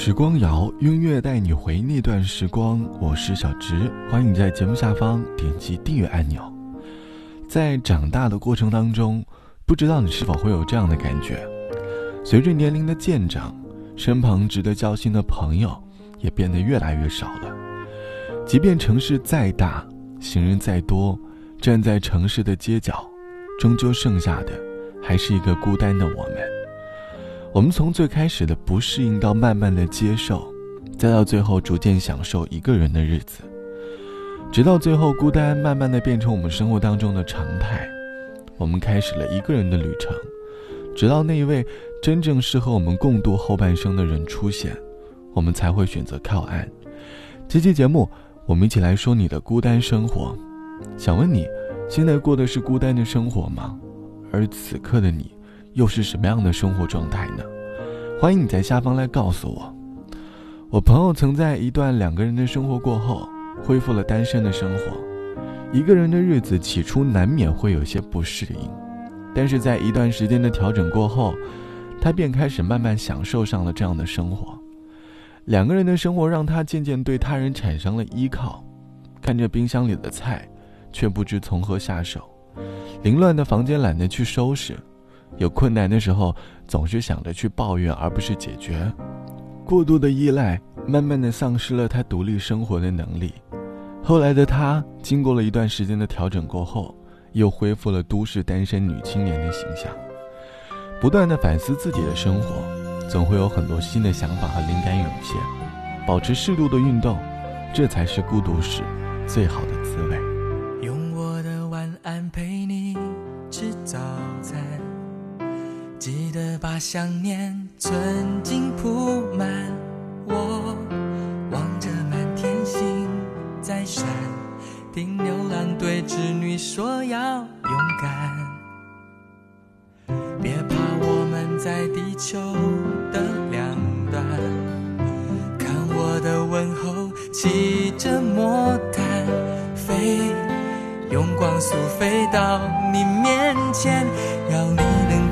时光谣，音乐带你回那段时光。我是小直，欢迎你在节目下方点击订阅按钮。在长大的过程当中，不知道你是否会有这样的感觉：随着年龄的渐长，身旁值得交心的朋友也变得越来越少了。即便城市再大，行人再多，站在城市的街角，终究剩下的还是一个孤单的我们。我们从最开始的不适应，到慢慢的接受，再到最后逐渐享受一个人的日子，直到最后孤单慢慢的变成我们生活当中的常态。我们开始了一个人的旅程，直到那一位真正适合我们共度后半生的人出现，我们才会选择靠岸。这期节目，我们一起来说你的孤单生活。想问你，现在过的是孤单的生活吗？而此刻的你。又是什么样的生活状态呢？欢迎你在下方来告诉我。我朋友曾在一段两个人的生活过后，恢复了单身的生活。一个人的日子起初难免会有些不适应，但是在一段时间的调整过后，他便开始慢慢享受上了这样的生活。两个人的生活让他渐渐对他人产生了依靠，看着冰箱里的菜，却不知从何下手；凌乱的房间懒得去收拾。有困难的时候，总是想着去抱怨，而不是解决。过度的依赖，慢慢的丧失了他独立生活的能力。后来的他，经过了一段时间的调整过后，又恢复了都市单身女青年的形象。不断的反思自己的生活，总会有很多新的想法和灵感涌现。保持适度的运动，这才是孤独时最好的滋味。把想念存进铺满，我望着满天星在闪，听牛郎对织女说要勇敢。别怕，我们在地球的两端，看我的问候，骑着魔毯飞，用光速飞到你面前，要你。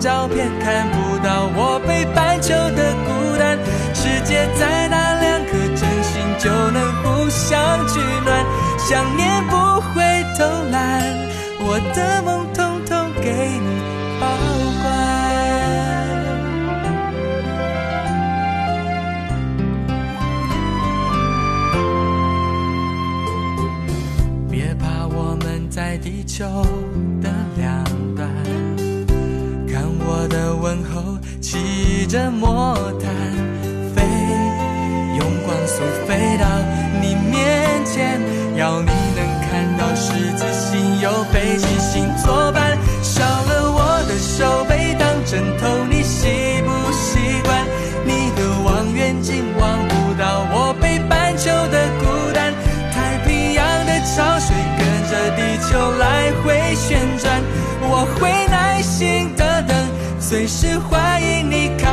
照片，看不到我北半球的孤单。世界再大，两颗真心就能互相取暖。想念不会偷懒，我的梦统统给你保管。别怕，我们在地球着魔毯飞，用光速飞到你面前，要你能看到十字星有北极星作伴。少了我的手背当枕头，你习不习惯？你的望远镜望不到我北半球的孤单。太平洋的潮水跟着地球来回旋转，我会耐心的等。随时欢迎你靠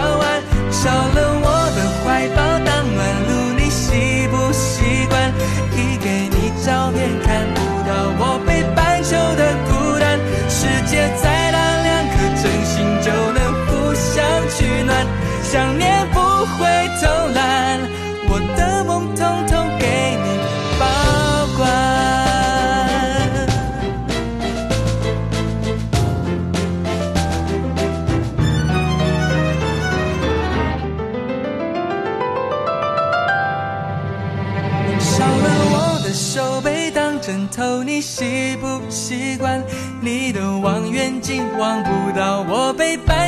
习不习惯？你的望远镜望不到我北半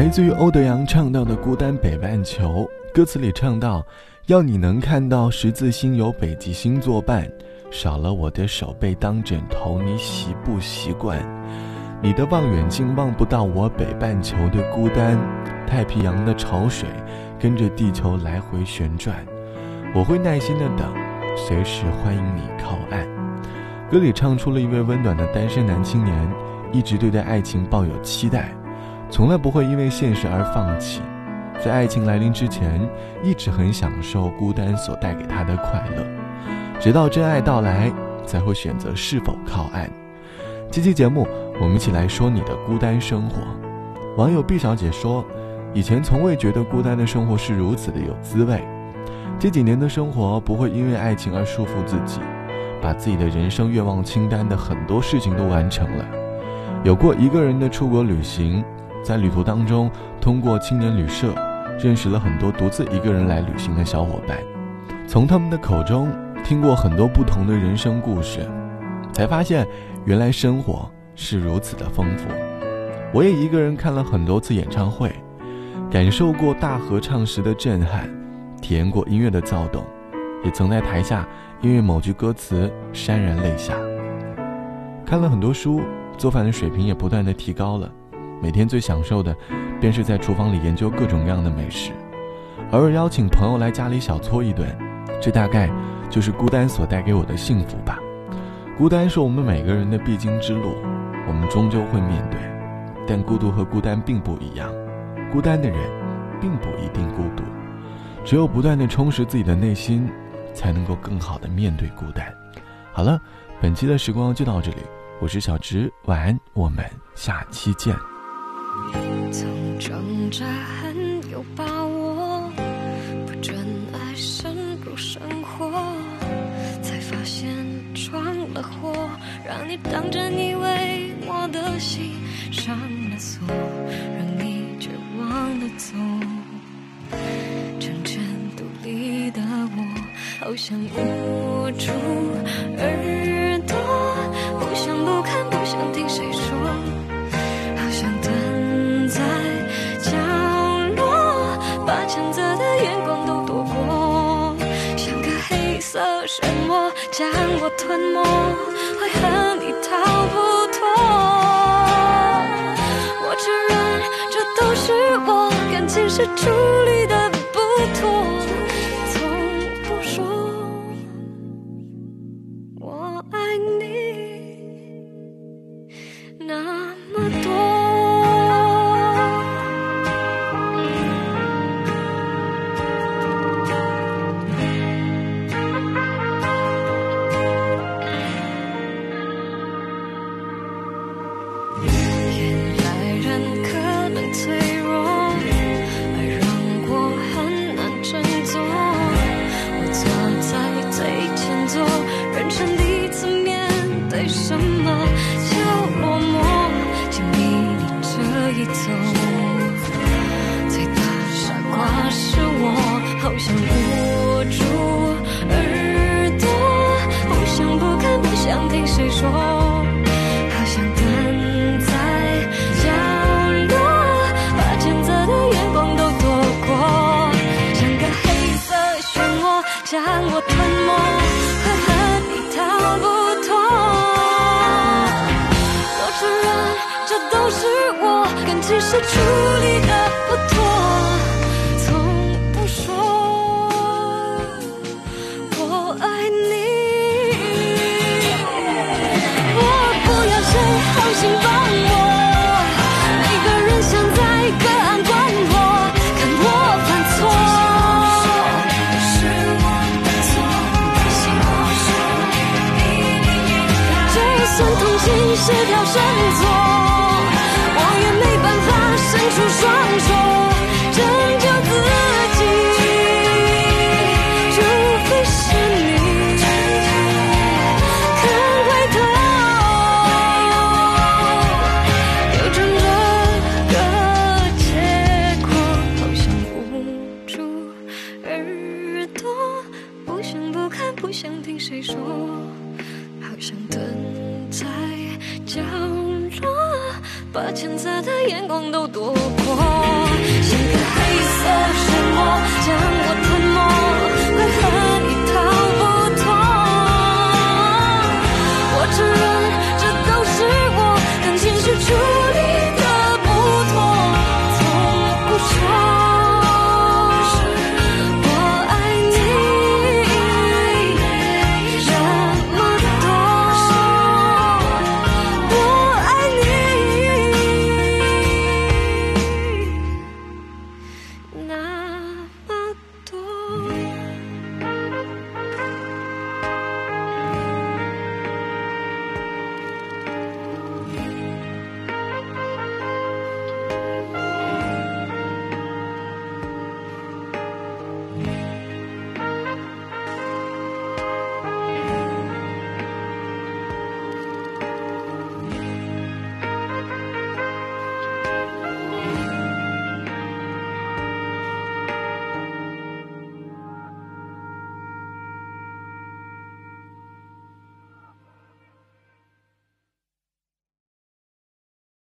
来自于欧德阳唱到的《孤单北半球》，歌词里唱到：“要你能看到十字星有北极星作伴，少了我的手背当枕头，你习不习惯？你的望远镜望不到我北半球的孤单，太平洋的潮水跟着地球来回旋转，我会耐心的等，随时欢迎你靠岸。”歌里唱出了一位温暖的单身男青年，一直对待爱情抱有期待，从来不会因为现实而放弃。在爱情来临之前，一直很享受孤单所带给他的快乐，直到真爱到来，才会选择是否靠岸。这期节目，我们一起来说你的孤单生活。网友毕小姐说：“以前从未觉得孤单的生活是如此的有滋味，这几年的生活不会因为爱情而束缚自己。”把自己的人生愿望清单的很多事情都完成了，有过一个人的出国旅行，在旅途当中，通过青年旅社，认识了很多独自一个人来旅行的小伙伴，从他们的口中听过很多不同的人生故事，才发现原来生活是如此的丰富。我也一个人看了很多次演唱会，感受过大合唱时的震撼，体验过音乐的躁动，也曾在台下。因为某句歌词潸然泪下。看了很多书，做饭的水平也不断的提高了。每天最享受的，便是在厨房里研究各种各样的美食，偶尔邀请朋友来家里小搓一顿。这大概就是孤单所带给我的幸福吧。孤单是我们每个人的必经之路，我们终究会面对。但孤独和孤单并不一样，孤单的人并不一定孤独，只有不断的充实自己的内心。才能够更好的面对孤单。好了，本期的时光就到这里，我是小直，晚安，我们下期见。曾挣扎很有把握，不准爱深入生活，才发现闯了祸，让你当真以为我的心上了锁，让你绝望的走。成全独立的我好想捂住耳漩涡将我吞没，会和你逃不脱。我承认，这都是我感情是处理的。不妥，从，不说。我爱你那么说，好想蹲在角落，把谴责的眼光都躲过，像个黑色漩涡将我吞没，恨你逃不脱。我承认，这都是我感情失处理。这都多。